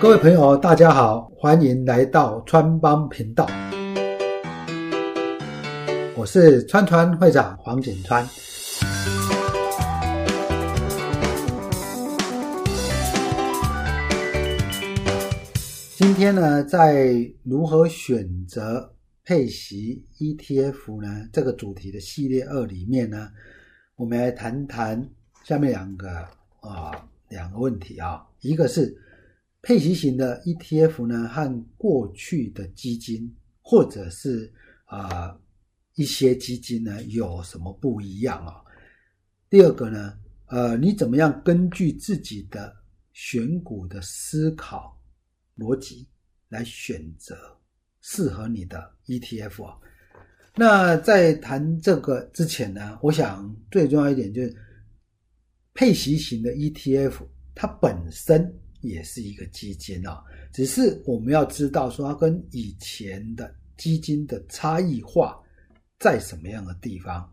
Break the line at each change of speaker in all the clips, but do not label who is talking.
各位朋友，大家好，欢迎来到川帮频道。我是川川会长黄景川。今天呢，在如何选择配息 ETF 呢这个主题的系列二里面呢，我们来谈谈下面两个啊两个问题啊，一个是。配息型的 ETF 呢，和过去的基金或者是啊一些基金呢有什么不一样啊？第二个呢，呃，你怎么样根据自己的选股的思考逻辑来选择适合你的 ETF 啊？那在谈这个之前呢，我想最重要一点就是配息型的 ETF 它本身。也是一个基金啊，只是我们要知道说它跟以前的基金的差异化在什么样的地方。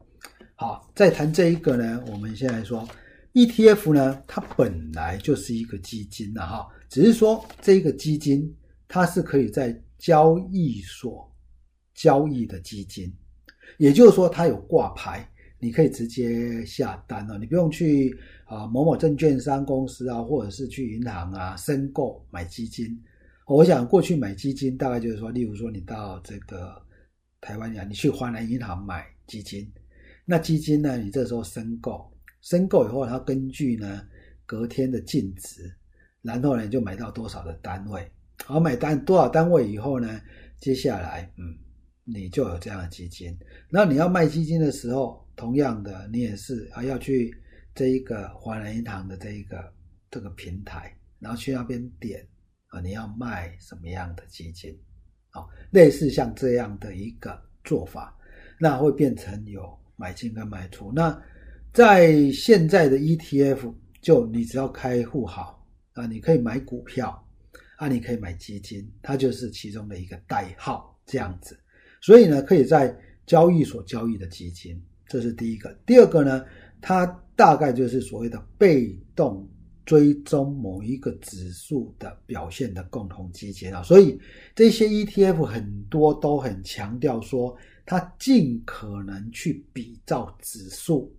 好，在谈这一个呢，我们先来说 ETF 呢，它本来就是一个基金的哈，只是说这个基金它是可以在交易所交易的基金，也就是说它有挂牌。你可以直接下单了，你不用去啊某某证券商公司啊，或者是去银行啊申购买基金。我想过去买基金大概就是说，例如说你到这个台湾呀，你去华南银行买基金，那基金呢，你这时候申购，申购以后，它根据呢隔天的净值，然后呢就买到多少的单位，好买单多少单位以后呢，接下来嗯你就有这样的基金。那你要卖基金的时候。同样的，你也是啊，要去这一个华南银行的这一个这个平台，然后去那边点啊，你要卖什么样的基金啊？类似像这样的一个做法，那会变成有买进跟卖出。那在现在的 ETF，就你只要开户好啊，你可以买股票啊，你可以买基金，它就是其中的一个代号这样子。所以呢，可以在交易所交易的基金。这是第一个，第二个呢，它大概就是所谓的被动追踪某一个指数的表现的共同基金啊，所以这些 ETF 很多都很强调说，它尽可能去比照指数，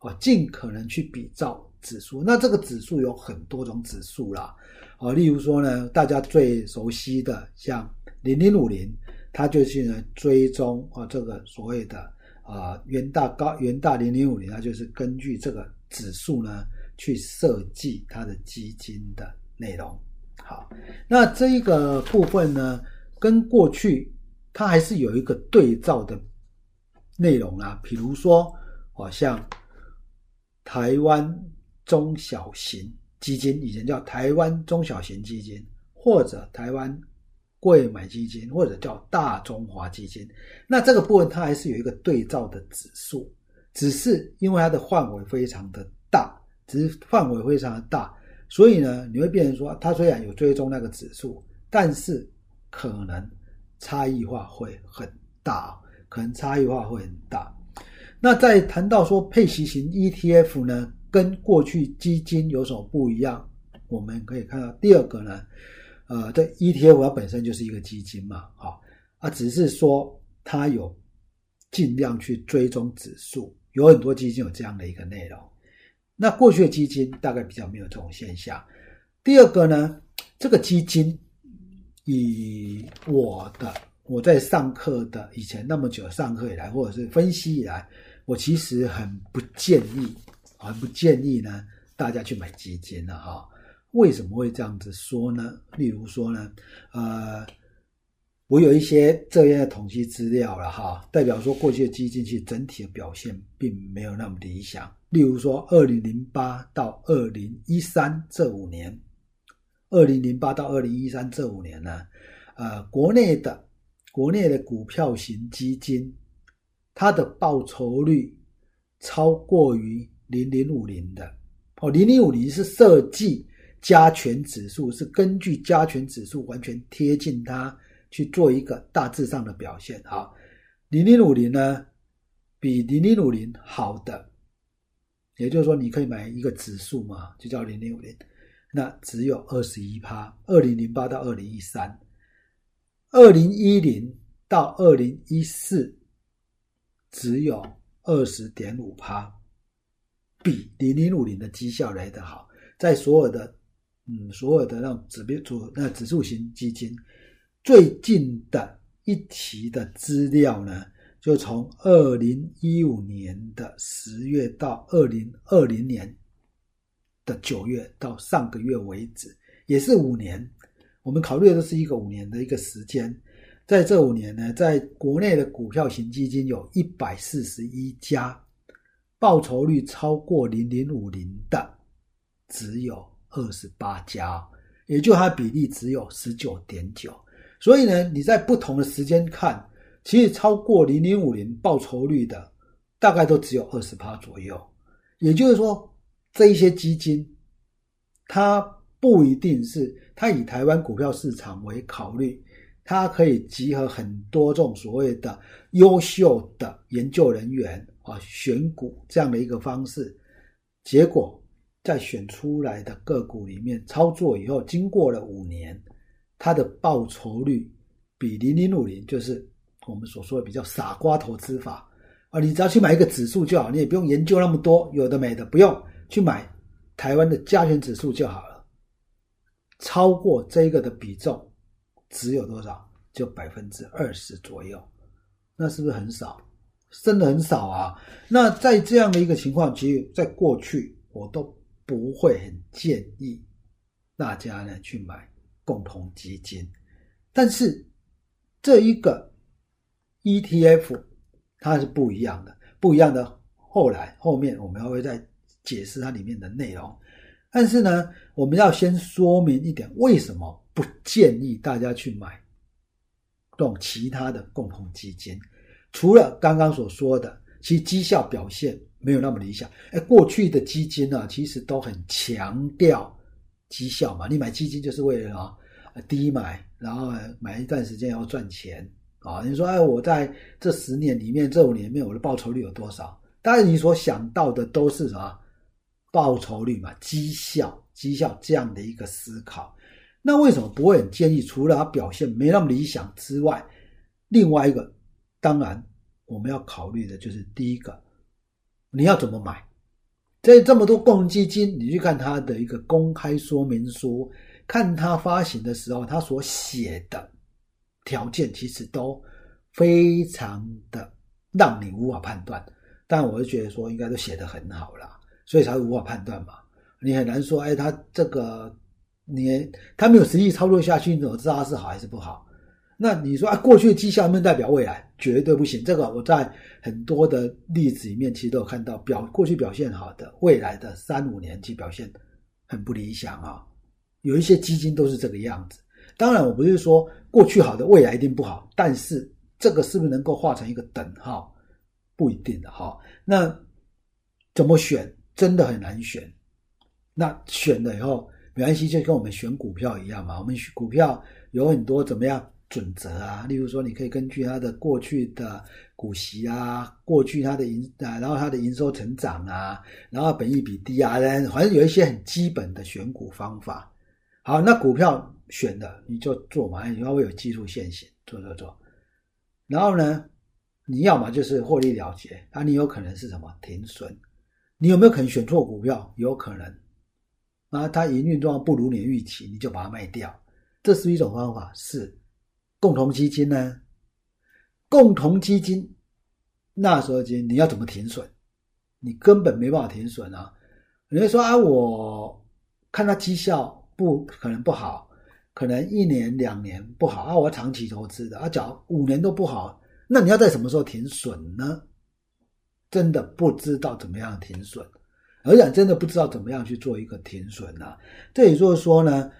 哦，尽可能去比照指数。那这个指数有很多种指数啦，哦，例如说呢，大家最熟悉的像零零五零，它就是呢追踪啊这个所谓的。啊，元大高元大零零五零，它就是根据这个指数呢去设计它的基金的内容。好，那这一个部分呢，跟过去它还是有一个对照的内容啊。比如说，好像台湾中小型基金，以前叫台湾中小型基金，或者台湾。贵买基金或者叫大中华基金，那这个部分它还是有一个对照的指数，只是因为它的范围非常的大，只是范围非常的大，所以呢，你会变成说，它虽然有追踪那个指数，但是可能差异化会很大，可能差异化会很大。那在谈到说配息型 ETF 呢，跟过去基金有什么不一样？我们可以看到第二个呢。呃，这 ETF 它本身就是一个基金嘛，好啊，只是说它有尽量去追踪指数，有很多基金有这样的一个内容。那过去的基金大概比较没有这种现象。第二个呢，这个基金以我的我在上课的以前那么久上课以来，或者是分析以来，我其实很不建议，很不建议呢大家去买基金的哈。为什么会这样子说呢？例如说呢，呃，我有一些这样的统计资料了哈，代表说过去的基金其实整体的表现并没有那么理想。例如说，二零零八到二零一三这五年，二零零八到二零一三这五年呢，呃，国内的国内的股票型基金，它的报酬率超过于零零五零的哦，零零五零是设计。加权指数是根据加权指数完全贴近它去做一个大致上的表现啊。零零五零呢，比零零五零好的，也就是说你可以买一个指数嘛，就叫零零五零。那只有二十一趴。二零零八到二零一三，二零一零到二零一四只有二十点五趴，比零零五零的绩效来得好。在所有的嗯所有的那种指标组那指数型基金最近的一期的资料呢？就从二零一五年的十月到二零二零年的九月到上个月为止，也是五年。我们考虑的都是一个五年的一个时间。在这五年呢，在国内的股票型基金有一百四十一家，报酬率超过零零五零的只有二十八家，也就它比例只有十九点九。所以呢，你在不同的时间看。其实超过零零五零报酬率的，大概都只有二十趴左右。也就是说，这一些基金，它不一定是它以台湾股票市场为考虑，它可以集合很多种所谓的优秀的研究人员啊，选股这样的一个方式。结果在选出来的个股里面操作以后，经过了五年，它的报酬率比零零五零就是。我们所说的比较傻瓜投资法啊，你只要去买一个指数就好，你也不用研究那么多有的没的，不用去买台湾的加权指数就好了。超过这个的比重只有多少？就百分之二十左右，那是不是很少？真的很少啊！那在这样的一个情况，其实在过去我都不会很建议大家呢去买共同基金，但是这一个。ETF 它是不一样的，不一样的。后来后面我们还会再解释它里面的内容。但是呢，我们要先说明一点，为什么不建议大家去买这种其他的共同基金？除了刚刚所说的，其绩效表现没有那么理想。哎，过去的基金呢，其实都很强调绩效嘛。你买基金就是为了啊低买，然后买一段时间要赚钱。啊，你说，哎，我在这十年里面，这五年里面，我的报酬率有多少？当然，你所想到的都是什么报酬率嘛，绩效、绩效这样的一个思考。那为什么不会建议？除了它表现没那么理想之外，另外一个，当然我们要考虑的就是第一个，你要怎么买？在这么多共同基金，你去看它的一个公开说明书，看它发行的时候，它所写的。条件其实都非常的让你无法判断，但我是觉得说应该都写得很好了，所以才会无法判断嘛。你很难说，哎，他这个你他没有实际操作下去，你怎么知道他是好还是不好？那你说啊，过去的绩效能代表未来？绝对不行。这个我在很多的例子里面其实都有看到，表过去表现好的，未来的三五年其实表现很不理想啊。有一些基金都是这个样子。当然，我不是说过去好的未来一定不好，但是这个是不是能够画成一个等号，不一定的哈。那怎么选，真的很难选。那选了以后没关系，就跟我们选股票一样嘛。我们选股票有很多怎么样准则啊？例如说，你可以根据它的过去的股息啊，过去它的营啊，然后它的营收成长啊，然后本益比低啊，反正有一些很基本的选股方法。好，那股票选的你就做嘛，你要会有技术线型，做做做。然后呢，你要么就是获利了结，啊，你有可能是什么停损？你有没有可能选错股票？有可能，啊，它营运状况不如你预期，你就把它卖掉，这是一种方法。是共同基金呢？共同基金那时候金你要怎么停损？你根本没办法停损啊！你会说啊，我看它绩效。不可能不好，可能一年两年不好啊！我长期投资的啊，假如五年都不好，那你要在什么时候停损呢？真的不知道怎么样停损，而且真的不知道怎么样去做一个停损啊！这也就是说呢，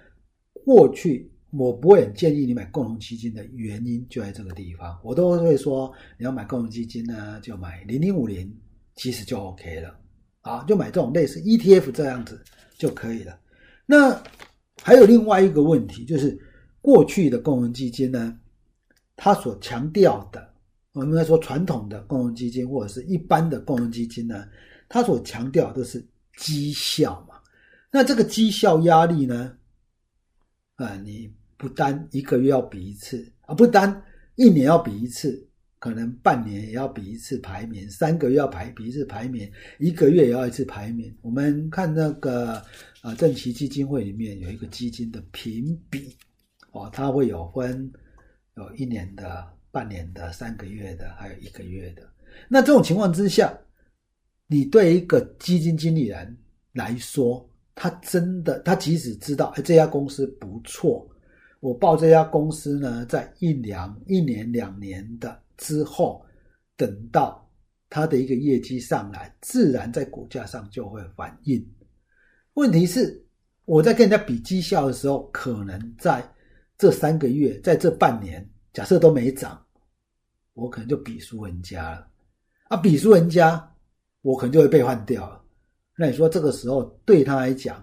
过去我不会很建议你买共同基金的原因就在这个地方，我都会说你要买共同基金呢，就买零零五零，其实就 OK 了啊，就买这种类似 ETF 这样子就可以了。那还有另外一个问题，就是过去的共同基金呢，它所强调的，我们应该说传统的共同基金或者是一般的共同基金呢，它所强调都是绩效嘛。那这个绩效压力呢？啊，你不单一个月要比一次啊，不单一年要比一次，可能半年也要比一次排名，三个月要排比一次排名，一个月也要一次排名。我们看那个啊，正奇基金会里面有一个基金的评比哦，它会有分有一年的、半年的、三个月的，还有一个月的。那这种情况之下，你对一个基金经理人来说，他真的，他即使知道哎这家公司不错，我报这家公司呢，在一两一年两年的之后，等到他的一个业绩上来，自然在股价上就会反映。问题是，我在跟人家比绩效的时候，可能在这三个月，在这半年，假设都没涨，我可能就比输人家了。啊，比输人家，我可能就会被换掉了。那你说这个时候对他来讲，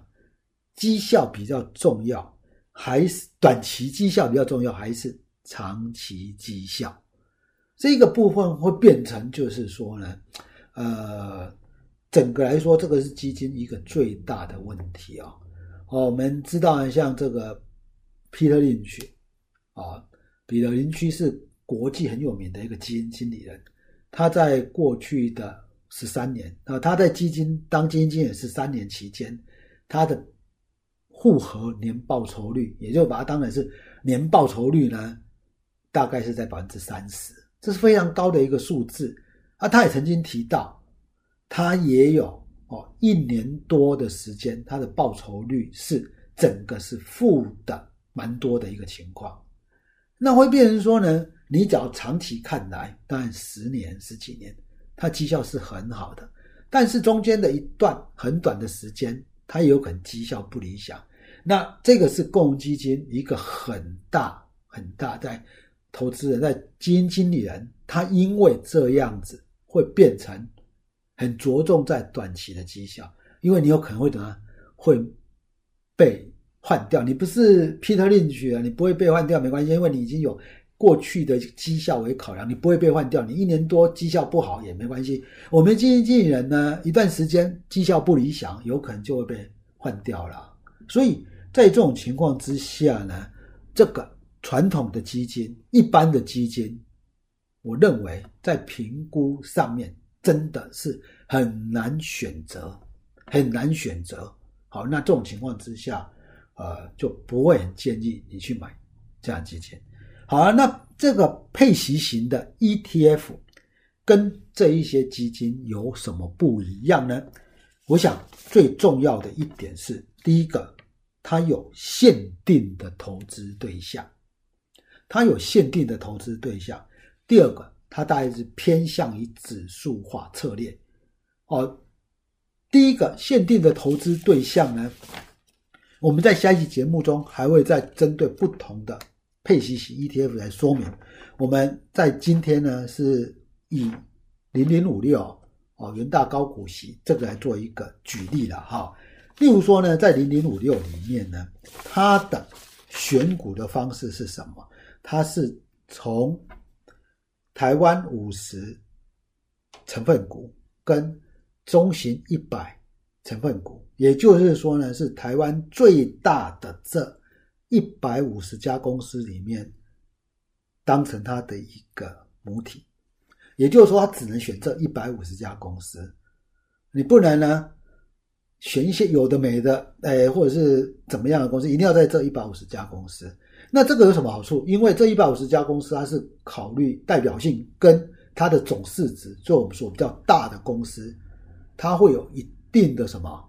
绩效比较重要，还是短期绩效比较重要，还是长期绩效？这个部分会变成就是说呢，呃，整个来说，这个是基金一个最大的问题啊。哦，我们知道像这个 Peter Lynch 啊，彼得林区是国际很有名的一个基金经理人。他在过去的十三年啊，他在基金当基金经理是三年期间，他的复合年报酬率，也就把它当成是年报酬率呢，大概是在百分之三十，这是非常高的一个数字啊。他也曾经提到，他也有哦一年多的时间，他的报酬率是整个是负的，蛮多的一个情况。那会变成说呢？你只要长期看来，当然十年、十几年，它绩效是很好的。但是中间的一段很短的时间，它有可能绩效不理想。那这个是共同基金一个很大很大在投资人、在基金经理人，他因为这样子会变成很着重在短期的绩效，因为你有可能会怎么会被换掉？你不是 Peter Lynch 啊，你不会被换掉，没关系，因为你已经有。过去的绩效为考量，你不会被换掉。你一年多绩效不好也没关系。我们基金经理人呢，一段时间绩效不理想，有可能就会被换掉了。所以在这种情况之下呢，这个传统的基金、一般的基金，我认为在评估上面真的是很难选择，很难选择。好，那这种情况之下，呃，就不会很建议你去买这样基金。好，那这个配息型的 ETF 跟这一些基金有什么不一样呢？我想最重要的一点是，第一个，它有限定的投资对象，它有限定的投资对象；第二个，它大概是偏向于指数化策略。哦，第一个限定的投资对象呢，我们在下一期节目中还会再针对不同的。配息型 ETF 来说明，我们在今天呢是以零零五六哦元大高股息这个来做一个举例了哈。例如说呢，在零零五六里面呢，它的选股的方式是什么？它是从台湾五十成分股跟中型一百成分股，也就是说呢，是台湾最大的这。一百五十家公司里面，当成它的一个母体，也就是说，它只能选这一百五十家公司，你不能呢选一些有的没的，哎，或者是怎么样的公司，一定要在这一百五十家公司。那这个有什么好处？因为这一百五十家公司，它是考虑代表性跟它的总市值，就我们说比较大的公司，它会有一定的什么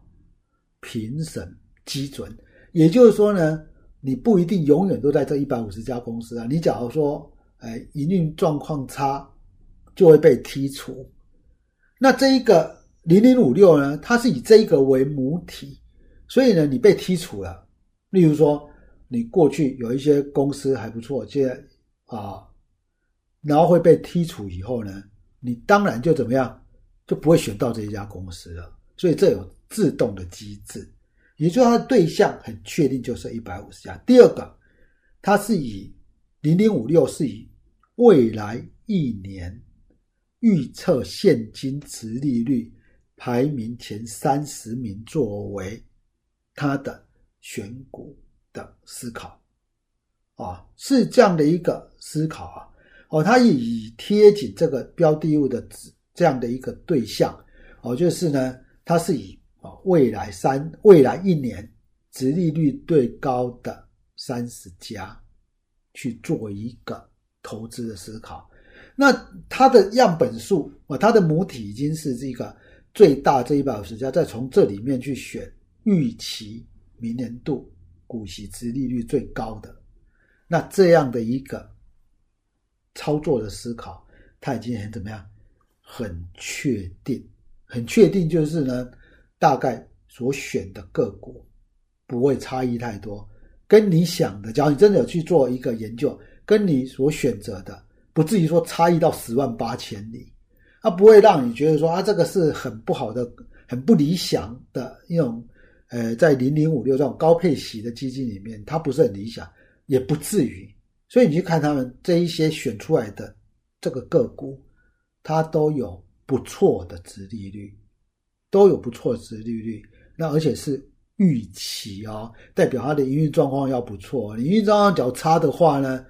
评审基准，也就是说呢。你不一定永远都在这一百五十家公司啊！你假如说，哎，营运状况差，就会被剔除。那这一个零零五六呢，它是以这一个为母体，所以呢，你被剔除了。例如说，你过去有一些公司还不错，现在啊，然后会被剔除以后呢，你当然就怎么样，就不会选到这一家公司了。所以这有自动的机制。也就是它的对象很确定，就是一百五十家。第二个，它是以零零五六是以未来一年预测现金值利率排名前三十名作为他的选股的思考啊，是这样的一个思考啊。哦，他以贴紧这个标的物的指这样的一个对象哦，就是呢，他是以哦未来三未来一年殖利率最高的三十家去做一个投资的思考。那它的样本数啊，它的母体已经是这个最大这一百五十家，再从这里面去选预期明年度股息殖利率最高的，那这样的一个操作的思考，它已经很怎么样？很确定，很确定，就是呢，大概所选的个股不会差异太多，跟你想的，假如你真的有去做一个研究，跟你所选择的。不至于说差异到十万八千里，它不会让你觉得说啊，这个是很不好的、很不理想的一种，呃，在零零五六这种高配息的基金里面，它不是很理想，也不至于。所以你去看他们这一些选出来的这个个股，它都有不错的值利率，都有不错的值利率。那而且是预期哦，代表它的营运状况要不错。营运状况较差的话呢，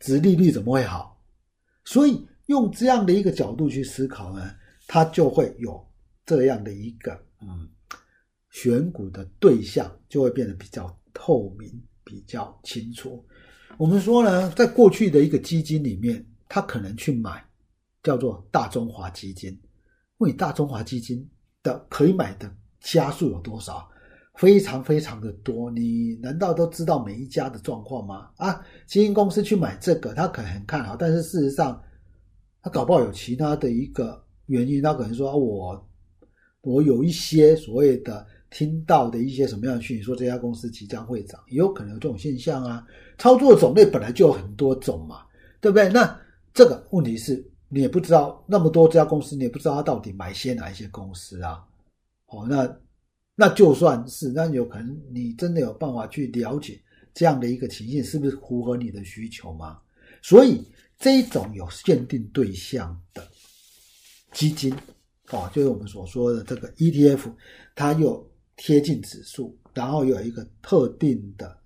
值利率怎么会好？所以用这样的一个角度去思考呢，它就会有这样的一个嗯，选股的对象就会变得比较透明、比较清楚。我们说呢，在过去的一个基金里面，他可能去买叫做大中华基金，问你大中华基金的可以买的家数有多少？非常非常的多，你难道都知道每一家的状况吗？啊，基金公司去买这个，他可能很看好，但是事实上，他搞不好有其他的一个原因，他可能说，我我有一些所谓的听到的一些什么样的讯息，说这家公司即将会涨，也有可能有这种现象啊。操作种类本来就有很多种嘛，对不对？那这个问题是你也不知道那么多家公司，你也不知道他到底买些哪一些公司啊？哦，那。那就算是，那有可能你真的有办法去了解这样的一个情形是不是符合你的需求吗？所以这种有限定对象的基金，哦，就是我们所说的这个 ETF，它又贴近指数，然后有一个特定的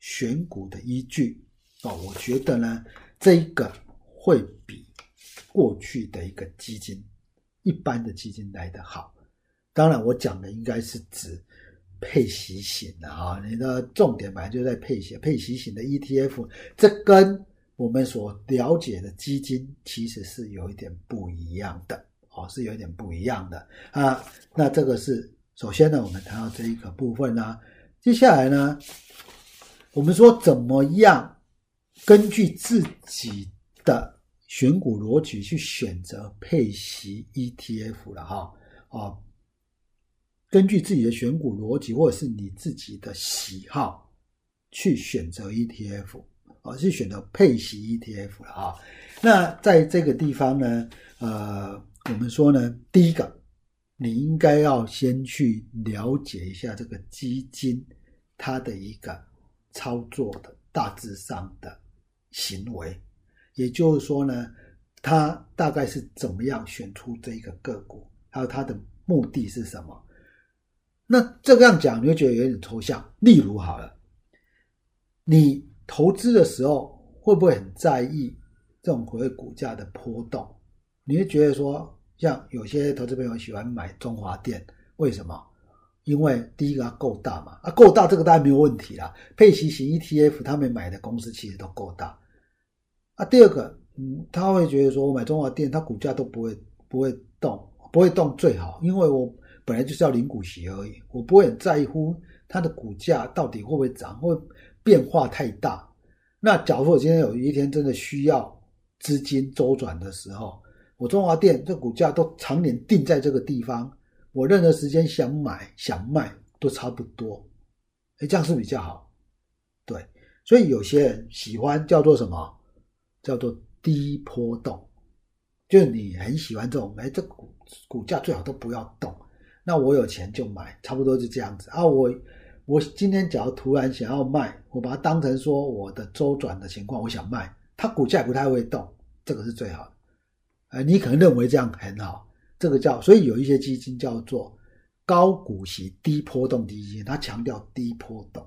选股的依据，哦，我觉得呢，这个会比过去的一个基金，一般的基金来得好。当然，我讲的应该是指配息型的啊，你的重点本来就在配息，配息型的 ETF，这跟我们所了解的基金其实是有一点不一样的，哦，是有一点不一样的啊。那这个是首先呢，我们谈到这一个部分呢，接下来呢，我们说怎么样根据自己的选股逻辑去选择配息 ETF 了哈，啊。根据自己的选股逻辑，或者是你自己的喜好，去选择 ETF，而是选择配息 ETF 了啊。那在这个地方呢，呃，我们说呢，第一个，你应该要先去了解一下这个基金它的一个操作的大致上的行为，也就是说呢，它大概是怎么样选出这一个个股，还有它的目的是什么。那这样讲，你会觉得有点抽象。例如，好了，你投资的时候会不会很在意这种所谓股价的波动？你会觉得说，像有些投资朋友喜欢买中华电，为什么？因为第一个它够大嘛，啊，够大，这个当然没有问题啦。配息型 ETF，他们买的公司其实都够大。啊，第二个，嗯，他会觉得说我买中华电，它股价都不会不会动，不会动最好，因为我。本来就是要领股息而已，我不会很在乎它的股价到底会不会涨，会变化太大。那假如我今天有一天真的需要资金周转的时候，我中华电这股价都常年定在这个地方，我任何时间想买想卖都差不多。哎，这样是比较好。对，所以有些人喜欢叫做什么？叫做低波动，就是你很喜欢这种，哎，这股股价最好都不要动。那我有钱就买，差不多就这样子啊。我我今天假如突然想要卖，我把它当成说我的周转的情况，我想卖，它股价不太会动，这个是最好的。呃，你可能认为这样很好，这个叫所以有一些基金叫做高股息低波动基金，它强调低波动，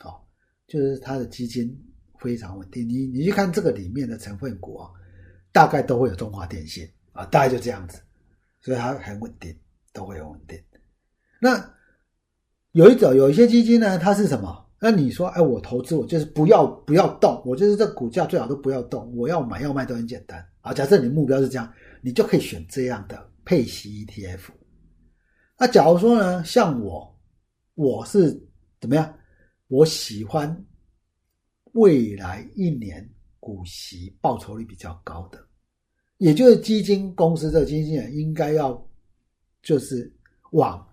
好，就是它的基金非常稳定。你你去看这个里面的成分股啊，大概都会有中华电信啊，大概就这样子，所以它很稳定，都会很稳定。那有一种有一些基金呢，它是什么？那你说，哎，我投资我就是不要不要动，我就是这股价最好都不要动，我要买要卖都很简单啊。假设你的目标是这样，你就可以选这样的配息 ETF。那假如说呢，像我，我是怎么样？我喜欢未来一年股息报酬率比较高的，也就是基金公司的基金人应该要就是往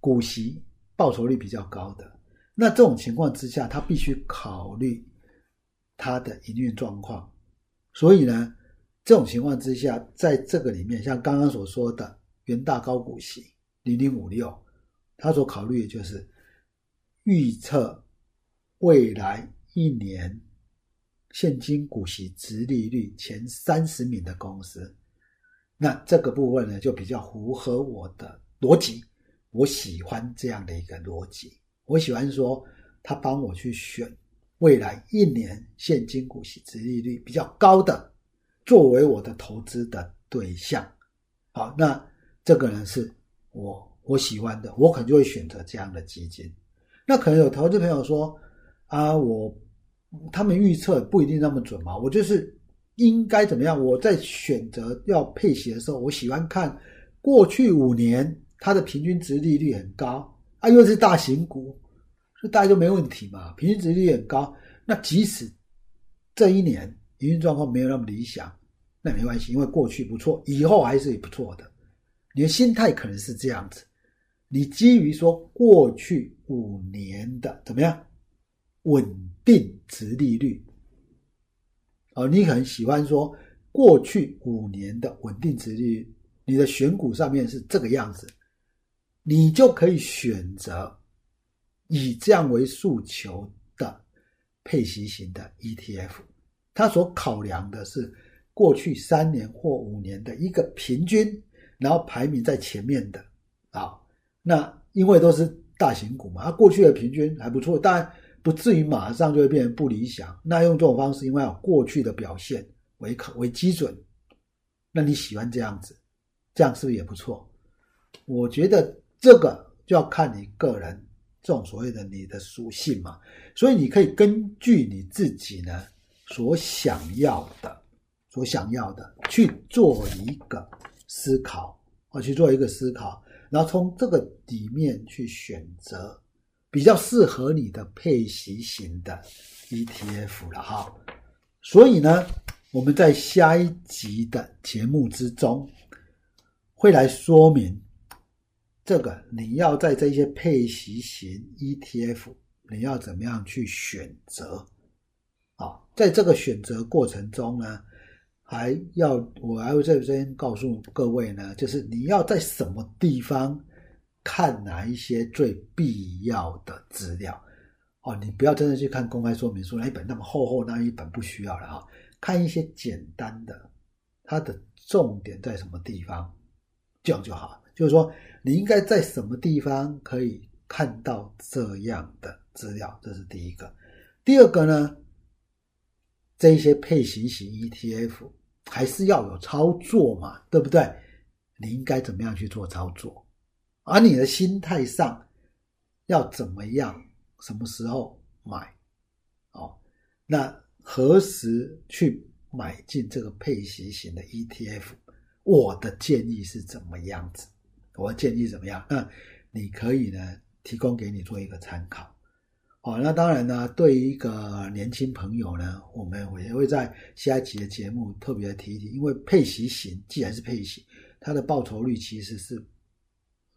股息报酬率比较高的。那这种情况之下，他必须考虑他的营运状况。所以呢，这种情况之下，在这个里面，像刚刚所说的元大高股息。零零五六，他所考虑的就是预测未来一年现金股息值利率前三十名的公司。那这个部分呢，就比较符合我的逻辑。我喜欢这样的一个逻辑。我喜欢说，他帮我去选未来一年现金股息值利率比较高的，作为我的投资的对象。好，那这个人是。我我喜欢的，我可能就会选择这样的基金。那可能有投资朋友说啊，我他们预测不一定那么准嘛。我就是应该怎么样？我在选择要配息的时候，我喜欢看过去五年它的平均值利率很高啊，又是大型股，所以大家就没问题嘛。平均值率很高，那即使这一年营运状况没有那么理想，那没关系，因为过去不错，以后还是不错的。你的心态可能是这样子，你基于说过去五年的怎么样稳定值利率，哦，你可能喜欢说过去五年的稳定值利率，你的选股上面是这个样子，你就可以选择以这样为诉求的配息型的 ETF，它所考量的是过去三年或五年的一个平均。然后排名在前面的啊，那因为都是大型股嘛，它过去的平均还不错，但不至于马上就会变成不理想。那用这种方式，因为有过去的表现为可为基准，那你喜欢这样子，这样是不是也不错？我觉得这个就要看你个人这种所谓的你的属性嘛，所以你可以根据你自己呢所想要的、所想要的去做一个。思考，我去做一个思考，然后从这个里面去选择比较适合你的配息型的 ETF 了哈。所以呢，我们在下一集的节目之中会来说明这个你要在这些配息型 ETF 你要怎么样去选择啊？在这个选择过程中呢？还要我还会在这边告诉各位呢，就是你要在什么地方看哪一些最必要的资料哦，你不要真的去看公开说明书那一本那么厚厚那一本不需要了啊，看一些简单的，它的重点在什么地方，这样就好。就是说你应该在什么地方可以看到这样的资料，这是第一个。第二个呢？这些配型型 ETF 还是要有操作嘛，对不对？你应该怎么样去做操作？而你的心态上要怎么样？什么时候买？哦，那何时去买进这个配型型的 ETF？我的建议是怎么样子？我建议怎么样？那你可以呢，提供给你做一个参考。好，那当然呢，对于一个年轻朋友呢，我们我也会在下一期的节目特别提一提，因为配息型既然是配息，它的报酬率其实是，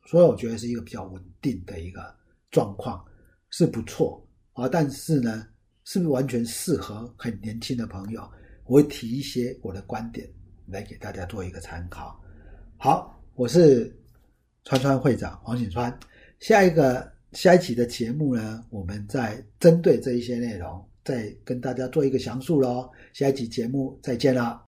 所以我觉得是一个比较稳定的一个状况，是不错啊。但是呢，是不是完全适合很年轻的朋友？我会提一些我的观点来给大家做一个参考。好，我是川川会长黄景川，下一个。下一期的节目呢，我们再针对这一些内容，再跟大家做一个详述喽。下一期节目再见了。